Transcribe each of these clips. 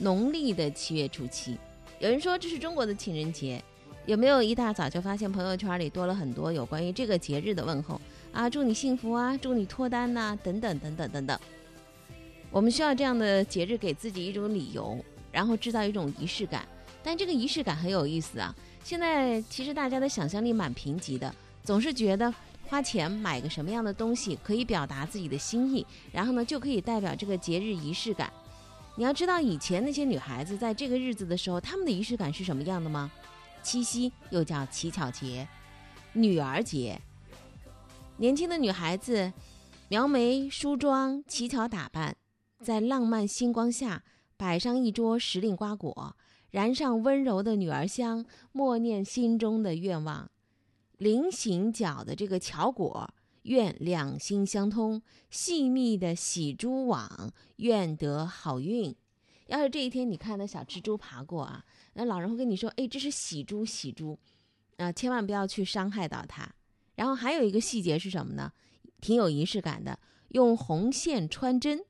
农历的七月初七。有人说这是中国的情人节，有没有一大早就发现朋友圈里多了很多有关于这个节日的问候啊？祝你幸福啊，祝你脱单呐，等等等等等等。我们需要这样的节日给自己一种理由，然后制造一种仪式感。但这个仪式感很有意思啊。现在其实大家的想象力蛮贫瘠的，总是觉得。花钱买个什么样的东西可以表达自己的心意，然后呢就可以代表这个节日仪式感。你要知道，以前那些女孩子在这个日子的时候，她们的仪式感是什么样的吗？七夕又叫乞巧节、女儿节。年轻的女孩子描眉梳妆、乞巧打扮，在浪漫星光下摆上一桌时令瓜果，燃上温柔的女儿香，默念心中的愿望。菱形角的这个巧果，愿两心相通；细密的喜蛛网，愿得好运。要是这一天你看到小蜘蛛爬过啊，那老人会跟你说：“哎，这是喜蛛，喜蛛，啊，千万不要去伤害到它。”然后还有一个细节是什么呢？挺有仪式感的，用红线穿针。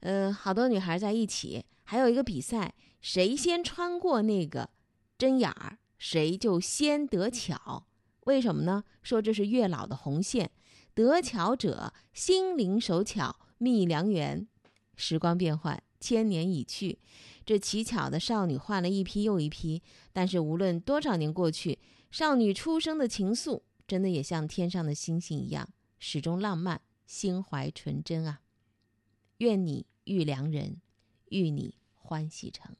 呃，好多女孩在一起，还有一个比赛，谁先穿过那个针眼儿，谁就先得巧。为什么呢？说这是月老的红线，得巧者心灵手巧觅良缘。时光变幻，千年已去，这乞巧的少女换了一批又一批。但是无论多少年过去，少女初生的情愫，真的也像天上的星星一样，始终浪漫，心怀纯真啊！愿你遇良人，遇你欢喜成。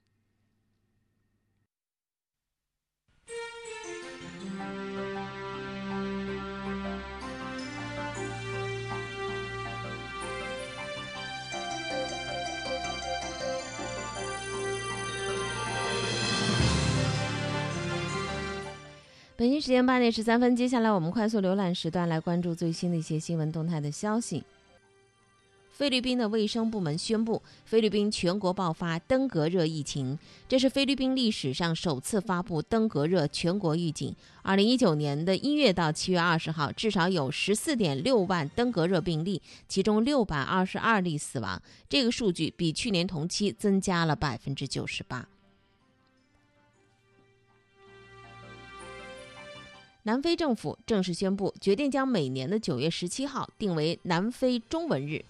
北京时间八点十三分，接下来我们快速浏览时段，来关注最新的一些新闻动态的消息。菲律宾的卫生部门宣布，菲律宾全国爆发登革热疫情，这是菲律宾历史上首次发布登革热全国预警。二零一九年的一月到七月二十号，至少有十四点六万登革热病例，其中六百二十二例死亡，这个数据比去年同期增加了百分之九十八。南非政府正式宣布，决定将每年的九月十七号定为南非中文日。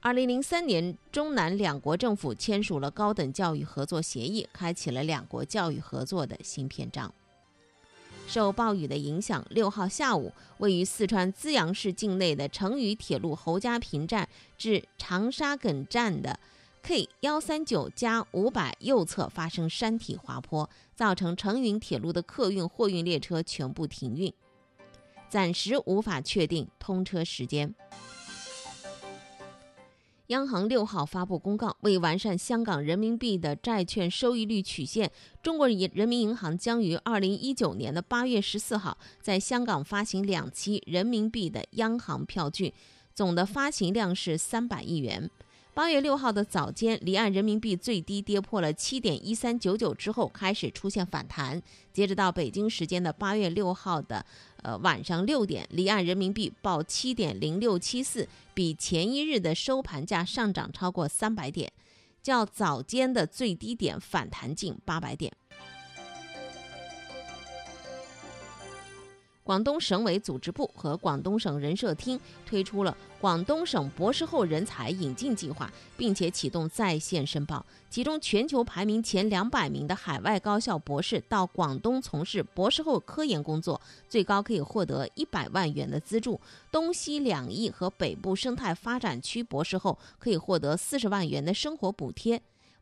二零零三年，中南两国政府签署了高等教育合作协议，开启了两国教育合作的新篇章。受暴雨的影响，六号下午，位于四川资阳市境内的成渝铁路侯家坪站至长沙埂站的。K 幺三九加五百右侧发生山体滑坡，造成成渝铁路的客运、货运列车全部停运，暂时无法确定通车时间。央行六号发布公告，为完善香港人民币的债券收益率曲线，中国人民银行将于二零一九年的八月十四号在香港发行两期人民币的央行票据，总的发行量是三百亿元。八月六号的早间，离岸人民币最低跌破了七点一三九九之后，开始出现反弹。截止到北京时间的八月六号的呃晚上六点，离岸人民币报七点零六七四，比前一日的收盘价上涨超过三百点，较早间的最低点反弹近八百点。广东省委组织部和广东省人社厅推出了广东省博士后人才引进计划，并且启动在线申报。其中，全球排名前两百名的海外高校博士到广东从事博士后科研工作，最高可以获得一百万元的资助；东西两翼和北部生态发展区博士后可以获得四十万元的生活补贴。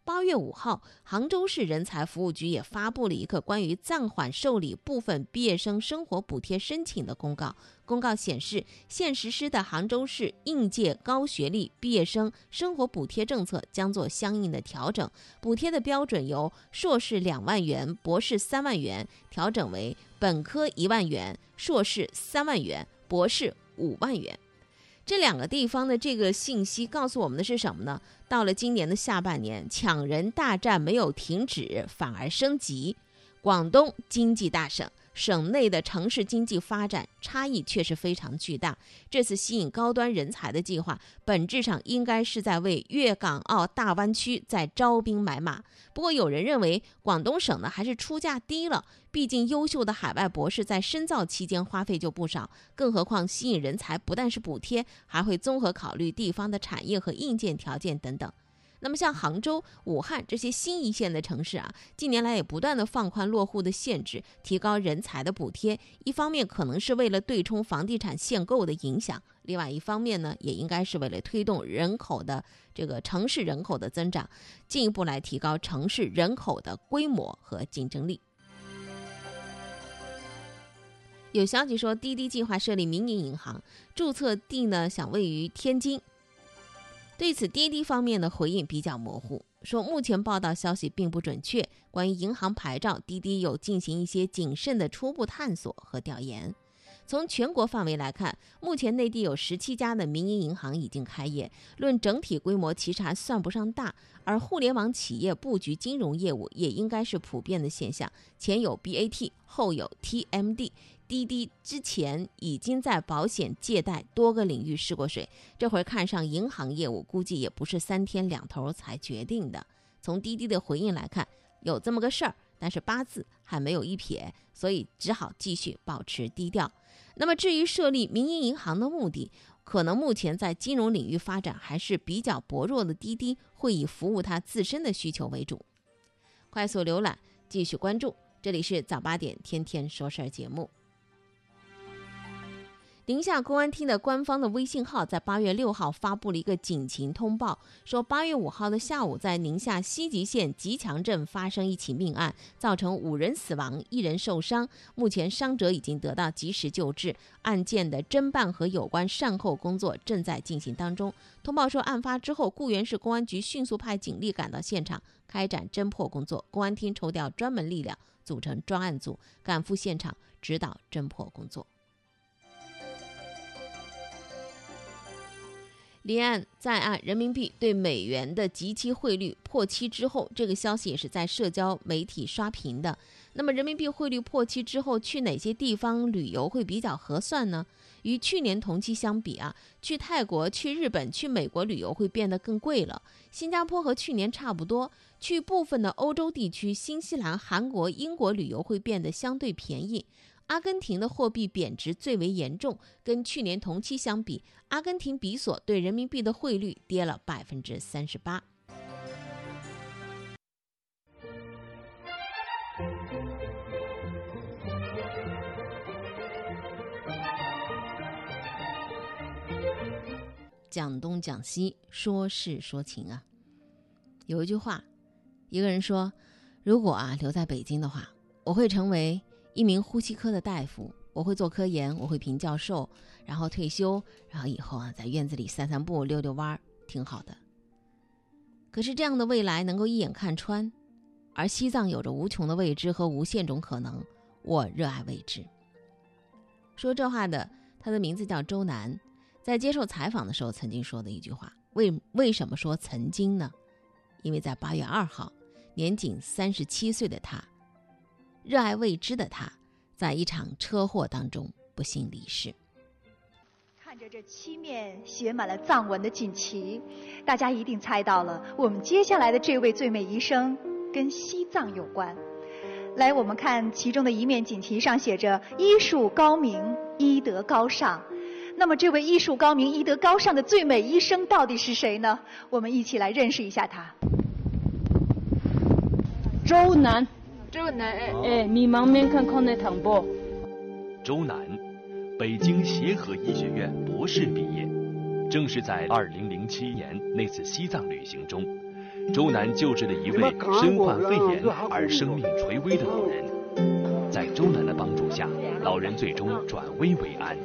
八月五号，杭州市人才服务局也发布了一个关于暂缓受理部分毕业生生活补贴申请的公告。公告显示，现实施的杭州市应届高学历毕业生生活补贴政策将做相应的调整，补贴的标准由硕士两万元、博士三万元调整为本科一万元、硕士三万元、博士五万元。这两个地方的这个信息告诉我们的是什么呢？到了今年的下半年，抢人大战没有停止，反而升级。广东经济大省。省内的城市经济发展差异确实非常巨大。这次吸引高端人才的计划，本质上应该是在为粤港澳大湾区在招兵买马。不过，有人认为广东省呢还是出价低了，毕竟优秀的海外博士在深造期间花费就不少，更何况吸引人才不但是补贴，还会综合考虑地方的产业和硬件条件等等。那么像杭州、武汉这些新一线的城市啊，近年来也不断的放宽落户的限制，提高人才的补贴。一方面可能是为了对冲房地产限购的影响，另外一方面呢，也应该是为了推动人口的这个城市人口的增长，进一步来提高城市人口的规模和竞争力。有消息说，滴滴计划设立民营银行，注册地呢想位于天津。对此，滴滴方面的回应比较模糊，说目前报道消息并不准确。关于银行牌照，滴滴有进行一些谨慎的初步探索和调研。从全国范围来看，目前内地有十七家的民营银行已经开业，论整体规模其实还算不上大。而互联网企业布局金融业务也应该是普遍的现象，前有 BAT，后有 TMD。滴滴之前已经在保险、借贷多个领域试过水，这会儿看上银行业务，估计也不是三天两头才决定的。从滴滴的回应来看，有这么个事儿，但是八字还没有一撇，所以只好继续保持低调。那么至于设立民营银行的目的，可能目前在金融领域发展还是比较薄弱的，滴滴会以服务它自身的需求为主。快速浏览，继续关注，这里是早八点天天说事儿节目。宁夏公安厅的官方的微信号在八月六号发布了一个警情通报，说八月五号的下午，在宁夏西吉县吉强镇发生一起命案，造成五人死亡，一人受伤。目前伤者已经得到及时救治，案件的侦办和有关善后工作正在进行当中。通报说，案发之后，固原市公安局迅速派警力赶到现场，开展侦破工作。公安厅抽调专门力量，组成专案组，赶赴现场指导侦破工作。离岸在岸人民币对美元的即期汇率破七之后，这个消息也是在社交媒体刷屏的。那么，人民币汇率破七之后，去哪些地方旅游会比较合算呢？与去年同期相比啊，去泰国、去日本、去美国旅游会变得更贵了。新加坡和去年差不多，去部分的欧洲地区，新西兰、韩国、英国旅游会变得相对便宜。阿根廷的货币贬值最为严重，跟去年同期相比，阿根廷比索对人民币的汇率跌了百分之三十八。讲东讲西，说事说情啊。有一句话，一个人说：“如果啊留在北京的话，我会成为。”一名呼吸科的大夫，我会做科研，我会评教授，然后退休，然后以后啊，在院子里散散步、溜溜弯儿，挺好的。可是这样的未来能够一眼看穿，而西藏有着无穷的未知和无限种可能，我热爱未知。说这话的，他的名字叫周南，在接受采访的时候曾经说的一句话：为为什么说曾经呢？因为在八月二号，年仅三十七岁的他。热爱未知的他，在一场车祸当中不幸离世。看着这七面写满了藏文的锦旗，大家一定猜到了，我们接下来的这位最美医生跟西藏有关。来，我们看其中的一面锦旗上写着“医术高明，医德高尚”。那么，这位医术高明、医德高尚的最美医生到底是谁呢？我们一起来认识一下他。周南。周南，哎，迷茫面看康奈唐波。周南，北京协和医学院博士毕业。正是在2007年那次西藏旅行中，周南救治了一位身患肺炎而生命垂危的老人。在周南的帮助下，老人最终转危为安。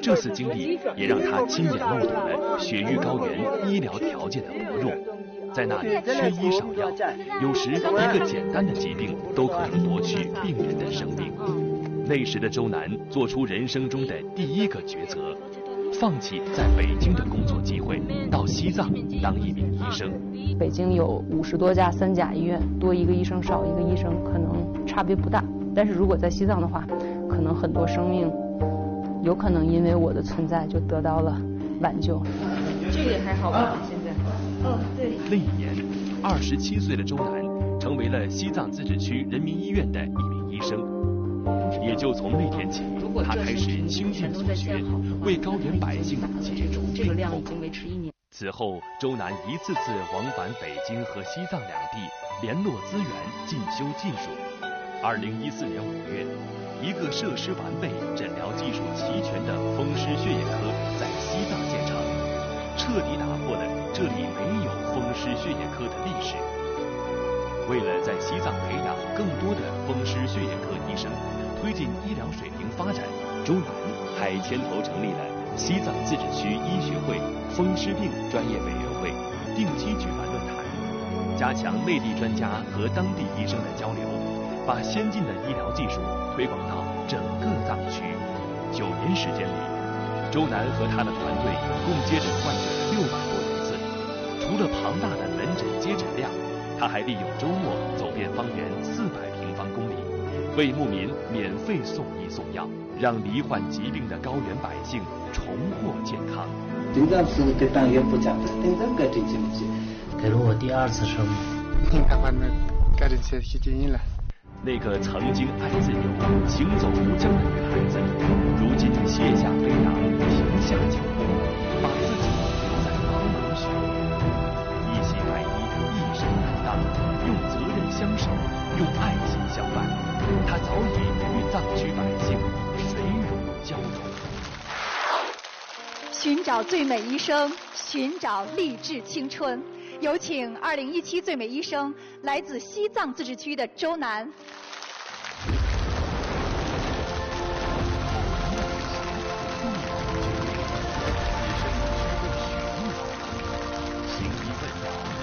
这次经历也让他亲眼目睹了雪域高原医疗条件的薄弱，在那里缺医少药，有时一个简单的疾病都可能夺去病人的生命。那时的周南做出人生中的第一个抉择，放弃在北京的工作机会，到西藏当一名医生。北京有五十多家三甲医院，多一个医生少一个医生可能差别不大，但是如果在西藏的话，可能很多生命。有可能因为我的存在就得到了挽救。这个还好吧？哦，对。那一年，二十七岁的周南成为了西藏自治区人民医院的一名医生。也就从那天起，他开始倾尽所学，为高原百姓解除病痛。此后，周南一次次往返北京和西藏两地，联络资源，进修技术。二零一四年五月。一个设施完备、诊疗技术齐全的风湿血液科在西藏建成，彻底打破了这里没有风湿血液科的历史。为了在西藏培养更多的风湿血液科医生，推进医疗水平发展，周南还牵头成立了西藏自治区医学会风湿病专业委员会，定期举办论坛，加强内地专家和当地医生的交流，把先进的医疗技术。推广到整个藏区。九年时间里，周南和他的团队共接诊患者六百。了庞大的门诊接诊量，他还利用周末走遍方圆四百平方公里，为牧民免费送医送药，让罹患疾病的高原百姓重获健康。给党员给了我第二次生命。你看，我们改正些了。那个曾经爱自由、行走无疆的女孩子，如今卸下背囊，停下脚早已与藏区百姓水乳交融。寻找最美医生，寻找励志青春。有请2017最美医生，来自西藏自治区的周南。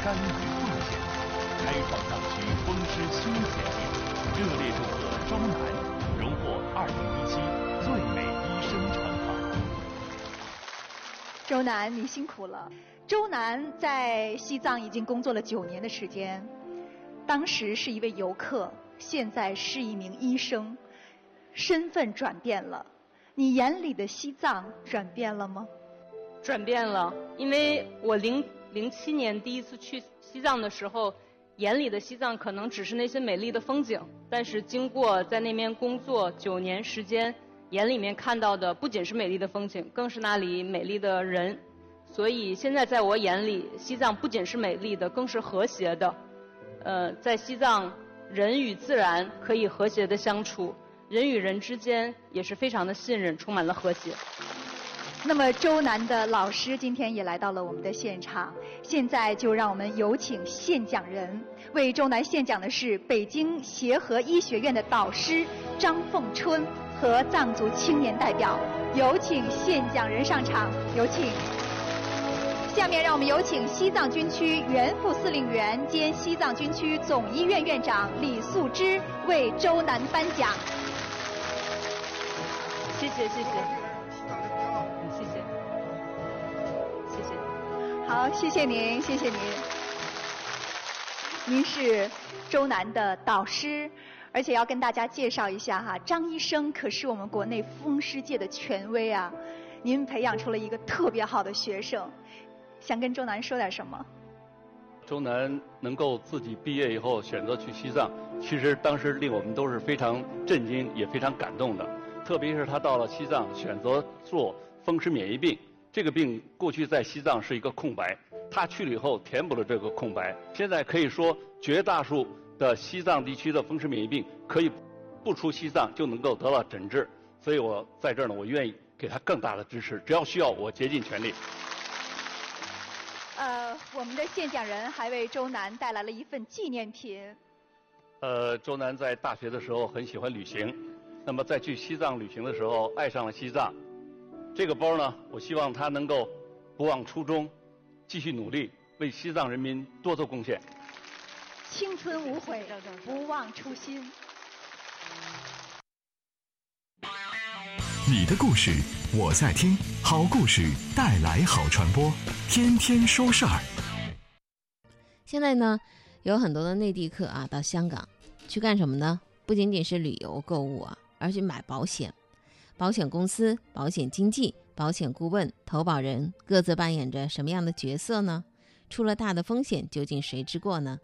行周南，你辛苦了。周南在西藏已经工作了九年的时间，当时是一位游客，现在是一名医生，身份转变了。你眼里的西藏转变了吗？转变了，因为我零零七年第一次去西藏的时候，眼里的西藏可能只是那些美丽的风景，但是经过在那边工作九年时间，眼里面看到的不仅是美丽的风景，更是那里美丽的人。所以现在在我眼里，西藏不仅是美丽的，更是和谐的。呃，在西藏，人与自然可以和谐的相处，人与人之间也是非常的信任，充满了和谐。那么周南的老师今天也来到了我们的现场，现在就让我们有请现讲人，为周南献讲的是北京协和医学院的导师张凤春和藏族青年代表，有请献讲人上场，有请。下面让我们有请西藏军区原副司令员兼西藏军区总医院院长李素芝为周南颁奖。谢谢谢谢，谢谢，谢谢。好，谢谢您，谢谢您。您是周南的导师，而且要跟大家介绍一下哈，张医生可是我们国内风湿界的权威啊。您培养出了一个特别好的学生。想跟周南说点什么？周南能够自己毕业以后选择去西藏，其实当时令我们都是非常震惊，也非常感动的。特别是他到了西藏，选择做风湿免疫病，这个病过去在西藏是一个空白，他去了以后填补了这个空白。现在可以说，绝大数的西藏地区的风湿免疫病可以不出西藏就能够得到诊治。所以我在这儿呢，我愿意给他更大的支持，只要需要，我竭尽全力。呃，呃，我们的现讲人还为周南带来了一份纪念品。呃，周南在大学的时候很喜欢旅行，那么在去西藏旅行的时候爱上了西藏。这个包呢，我希望他能够不忘初衷，继续努力，为西藏人民多做贡献。青春无悔，不忘初心。你的故事我在听，好故事带来好传播，天天说事儿。现在呢，有很多的内地客啊，到香港去干什么呢？不仅仅是旅游购物啊，而去买保险。保险公司、保险经纪、保险顾问、投保人各自扮演着什么样的角色呢？出了大的风险，究竟谁之过呢？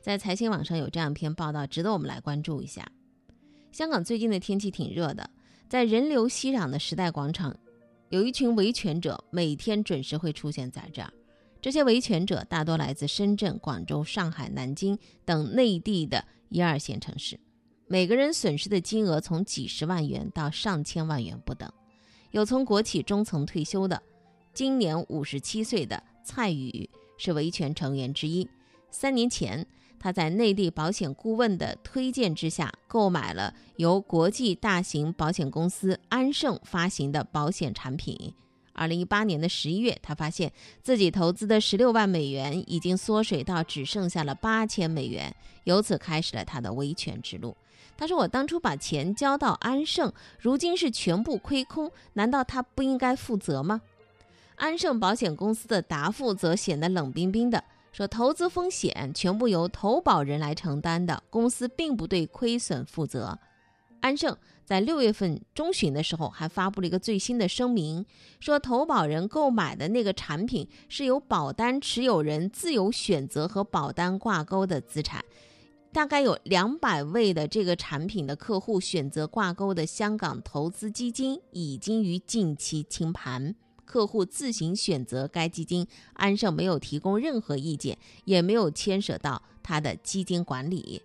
在财新网上有这样一篇报道，值得我们来关注一下。香港最近的天气挺热的。在人流熙攘的时代广场，有一群维权者，每天准时会出现在这儿。这些维权者大多来自深圳、广州、上海、南京等内地的一二线城市，每个人损失的金额从几十万元到上千万元不等。有从国企中层退休的，今年五十七岁的蔡宇是维权成员之一。三年前。他在内地保险顾问的推荐之下，购买了由国际大型保险公司安盛发行的保险产品。二零一八年的十一月，他发现自己投资的十六万美元已经缩水到只剩下了八千美元，由此开始了他的维权之路。他说：“我当初把钱交到安盛，如今是全部亏空，难道他不应该负责吗？”安盛保险公司的答复则显得冷冰冰的。说投资风险全部由投保人来承担的，公司并不对亏损负责。安盛在六月份中旬的时候还发布了一个最新的声明，说投保人购买的那个产品是由保单持有人自由选择和保单挂钩的资产，大概有两百位的这个产品的客户选择挂钩的香港投资基金已经于近期清盘。客户自行选择该基金，安盛没有提供任何意见，也没有牵涉到他的基金管理。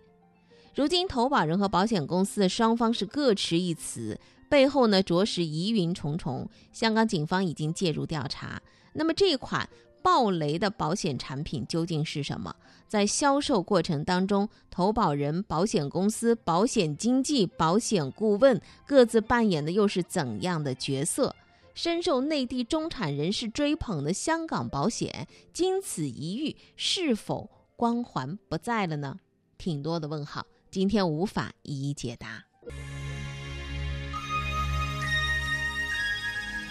如今，投保人和保险公司的双方是各持一词，背后呢着实疑云重重。香港警方已经介入调查。那么，这款暴雷的保险产品究竟是什么？在销售过程当中，投保人、保险公司、保险经纪、保险顾问各自扮演的又是怎样的角色？深受内地中产人士追捧的香港保险，经此一遇，是否光环不在了呢？挺多的问号，今天无法一一解答。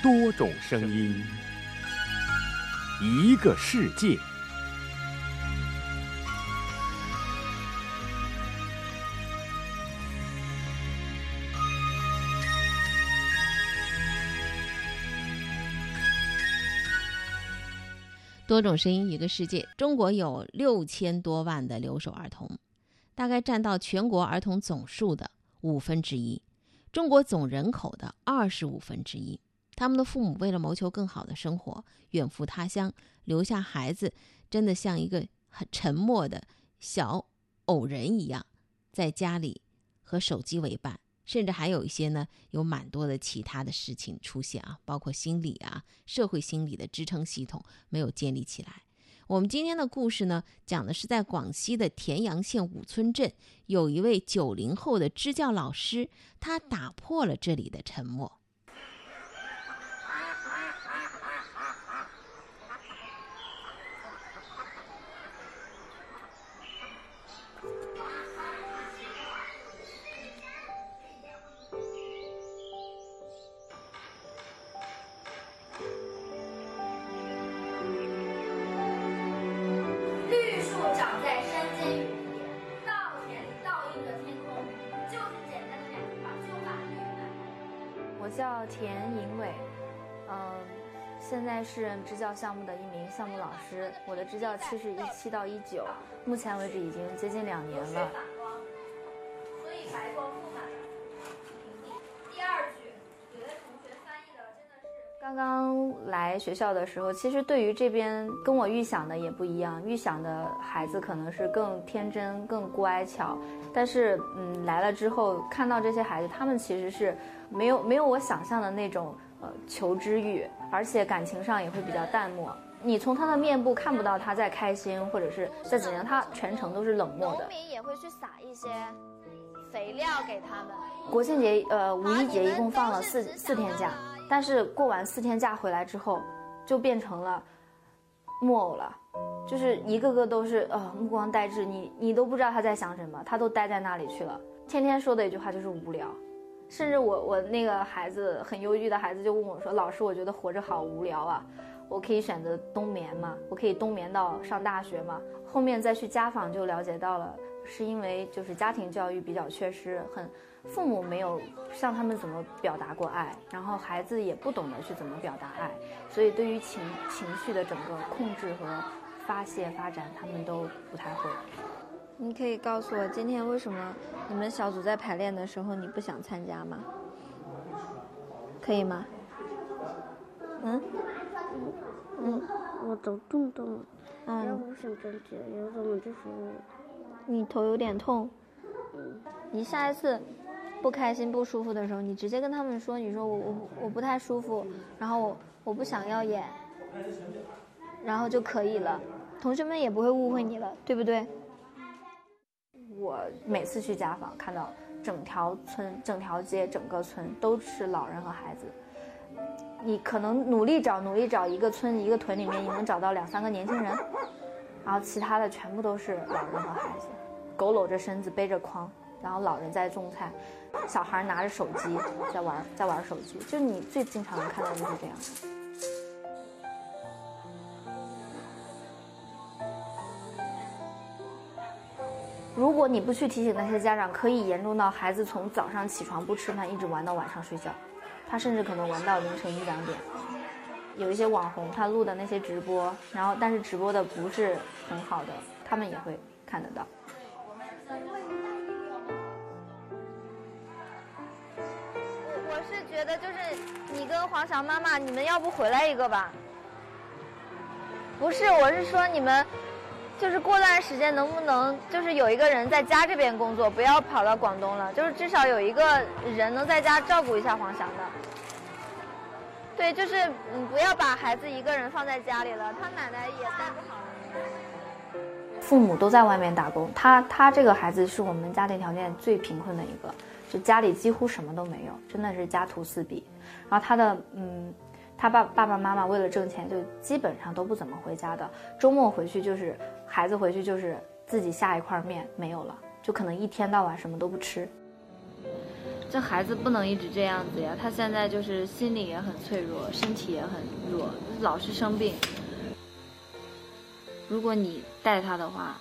多种声音，一个世界。多种声音，一个世界。中国有六千多万的留守儿童，大概占到全国儿童总数的五分之一，中国总人口的二十五分之一。他们的父母为了谋求更好的生活，远赴他乡，留下孩子，真的像一个很沉默的小偶人一样，在家里和手机为伴。甚至还有一些呢，有蛮多的其他的事情出现啊，包括心理啊、社会心理的支撑系统没有建立起来。我们今天的故事呢，讲的是在广西的田阳县五村镇，有一位九零后的支教老师，他打破了这里的沉默。叫田银伟，嗯，现在是支教项目的一名项目老师。我的支教期是一七到一九，目前为止已经接近两年了。来学校的时候，其实对于这边跟我预想的也不一样，预想的孩子可能是更天真、更乖巧，但是嗯，来了之后看到这些孩子，他们其实是。没有没有我想象的那种呃求知欲，而且感情上也会比较淡漠。你从他的面部看不到他在开心或者是在怎样，他全程都是冷漠的。农民也会去撒一些肥料给他们。国庆节呃五一节一共放了四四天假，但是过完四天假回来之后，就变成了木偶了，就是一个个都是呃目光呆滞，你你都不知道他在想什么，他都呆在那里去了。天天说的一句话就是无聊，甚至我我那个孩子很忧郁的孩子就问我说：“老师，我觉得活着好无聊啊，我可以选择冬眠吗？我可以冬眠到上大学吗？”后面再去家访就了解到了，是因为就是家庭教育比较缺失，很父母没有向他们怎么表达过爱，然后孩子也不懂得去怎么表达爱，所以对于情情绪的整个控制和发泄发展，他们都不太会。你可以告诉我今天为什么你们小组在排练的时候你不想参加吗？可以吗？嗯？嗯，我头痛痛，嗯，我不想站起来，然后我就是你头有点痛。嗯，你下一次不开心不舒服的时候，你直接跟他们说，你说我我我不太舒服，然后我我不想要演，然后就可以了，同学们也不会误会你了，对不对？我每次去家访，看到整条村、整条街、整个村都是老人和孩子。你可能努力找、努力找一个村、一个屯里面，你能找到两三个年轻人，然后其他的全部都是老人和孩子，佝偻着身子，背着筐，然后老人在种菜，小孩拿着手机在玩，在玩手机。就你最经常能看到的就是这样。如果你不去提醒那些家长，可以严重到孩子从早上起床不吃饭，一直玩到晚上睡觉，他甚至可能玩到凌晨一两点。有一些网红他录的那些直播，然后但是直播的不是很好的，他们也会看得到。那就是你跟黄翔妈妈，你们要不回来一个吧？不是，我是说你们。就是过段时间能不能就是有一个人在家这边工作，不要跑到广东了，就是至少有一个人能在家照顾一下黄翔的。对，就是嗯，不要把孩子一个人放在家里了，他奶奶也带不好。父母都在外面打工，他他这个孩子是我们家庭条件最贫困的一个，就家里几乎什么都没有，真的是家徒四壁。然后他的嗯。他爸爸爸妈妈为了挣钱，就基本上都不怎么回家的。周末回去就是孩子回去就是自己下一块面没有了，就可能一天到晚什么都不吃。这孩子不能一直这样子呀，他现在就是心理也很脆弱，身体也很弱，老是生病。如果你带他的话，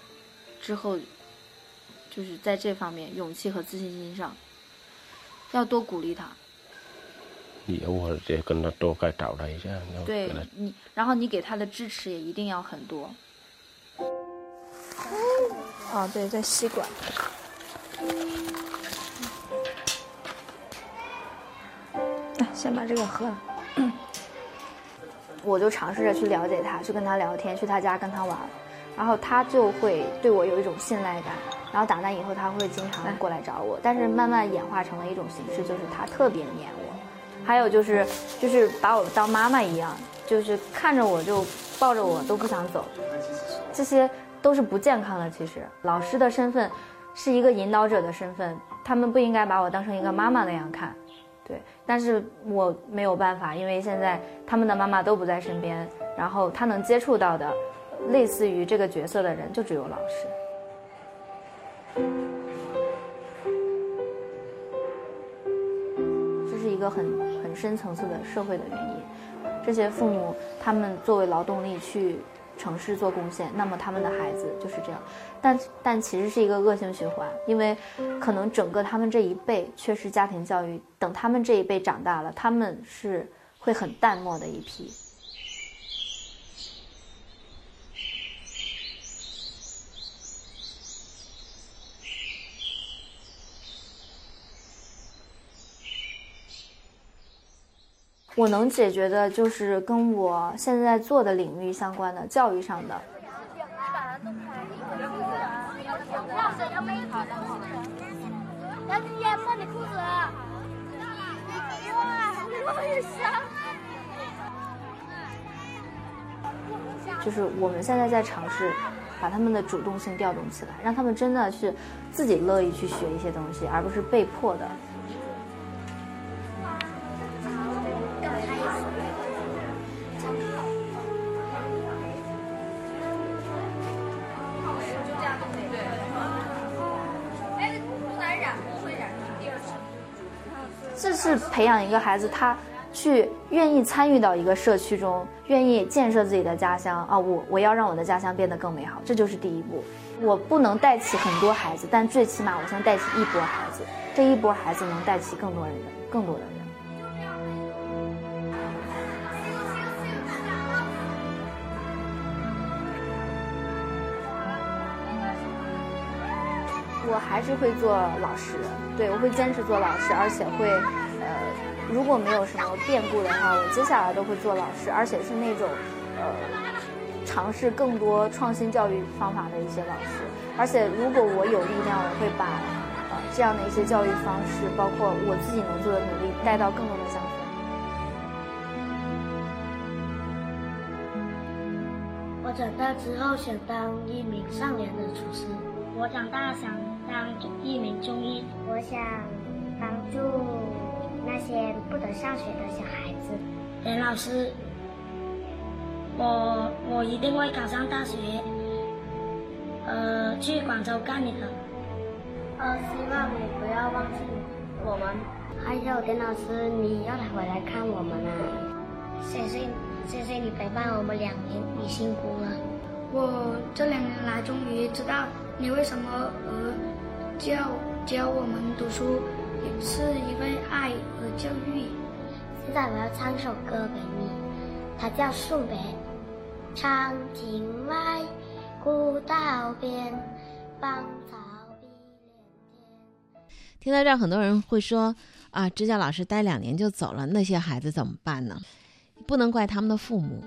之后就是在这方面勇气和自信心上，要多鼓励他。以后这跟他多该找他一下。对你，然后你给他的支持也一定要很多。哦，对，在吸管。来，先把这个喝了。我就尝试着去了解他，去跟他聊天，去他家跟他玩，然后他就会对我有一种信赖感。然后打那以后，他会经常过来找我，但是慢慢演化成了一种形式，就是他特别黏我。还有就是，就是把我当妈妈一样，就是看着我就抱着我都不想走，这些都是不健康的。其实老师的身份是一个引导者的身份，他们不应该把我当成一个妈妈那样看，对。但是我没有办法，因为现在他们的妈妈都不在身边，然后他能接触到的，类似于这个角色的人就只有老师。个很。深层次的社会的原因，这些父母他们作为劳动力去城市做贡献，那么他们的孩子就是这样，但但其实是一个恶性循环，因为可能整个他们这一辈缺失家庭教育，等他们这一辈长大了，他们是会很淡漠的一批。我能解决的就是跟我现在做的领域相关的教育上的。就是我们现在在尝试把他们的主动性调动起来，让他们真的是自己乐意去学一些东西，而不是被迫的。培养一个孩子，他去愿意参与到一个社区中，愿意建设自己的家乡啊！我我要让我的家乡变得更美好，这就是第一步。我不能带起很多孩子，但最起码我先带起一波孩子，这一波孩子能带起更多人，更多的人。我还是会做老师，对我会坚持做老师，而且会，如果没有什么变故的话，我接下来都会做老师，而且是那种，呃，尝试更多创新教育方法的一些老师。而且如果我有力量，我会把，呃，这样的一些教育方式，包括我自己能做的努力，带到更多的乡村。我长大之后想当一名善良的厨师。我长大想当一名中医，我想帮助那些不得上学的小孩子。严老师，我我一定会考上大学，呃，去广州干你的。呃，希望你不要忘记我们。还有田老师，你要回来看我们啊！谢谢，谢谢你陪伴我们两年，你辛苦了。我这两年来终于知道。你为什么而教教我们读书，是因为爱和教育。现在我要唱一首歌给你，它叫《送别》。长亭外，古道边，芳草碧连天。听到这儿，很多人会说：“啊，支教老师待两年就走了，那些孩子怎么办呢？”不能怪他们的父母，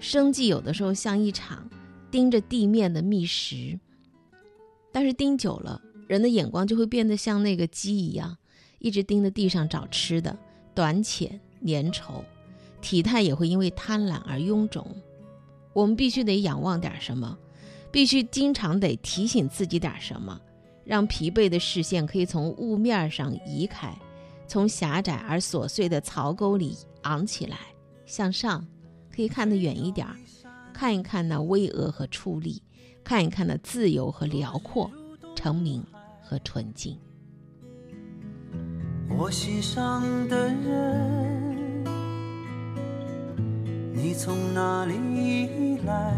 生计有的时候像一场盯着地面的觅食。但是盯久了，人的眼光就会变得像那个鸡一样，一直盯着地上找吃的，短浅粘稠，体态也会因为贪婪而臃肿。我们必须得仰望点什么，必须经常得提醒自己点什么，让疲惫的视线可以从雾面上移开，从狭窄而琐碎的槽沟里昂起来，向上，可以看得远一点，看一看那巍峨和矗立。看一看那自由和辽阔，澄明和纯净。我心上的人，你从哪里来？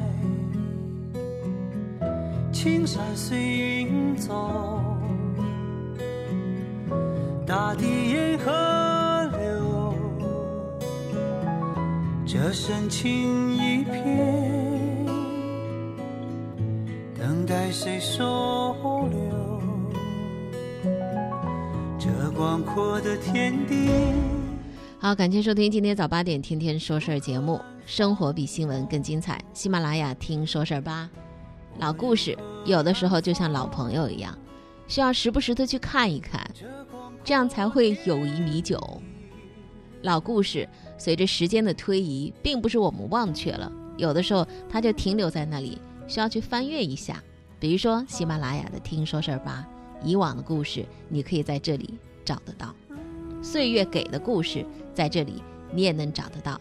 青山随云走，大地沿河流，这深情一片。等待谁收留广阔的天地？好，感谢收听今天早八点天天说事儿节目，生活比新闻更精彩。喜马拉雅听说事儿吧，老故事有的时候就像老朋友一样，需要时不时的去看一看，这样才会友谊弥久。老故事随着时间的推移，并不是我们忘却了，有的时候它就停留在那里，需要去翻阅一下。比如说喜马拉雅的“听说事儿吧”，以往的故事你可以在这里找得到；岁月给的故事在这里你也能找得到。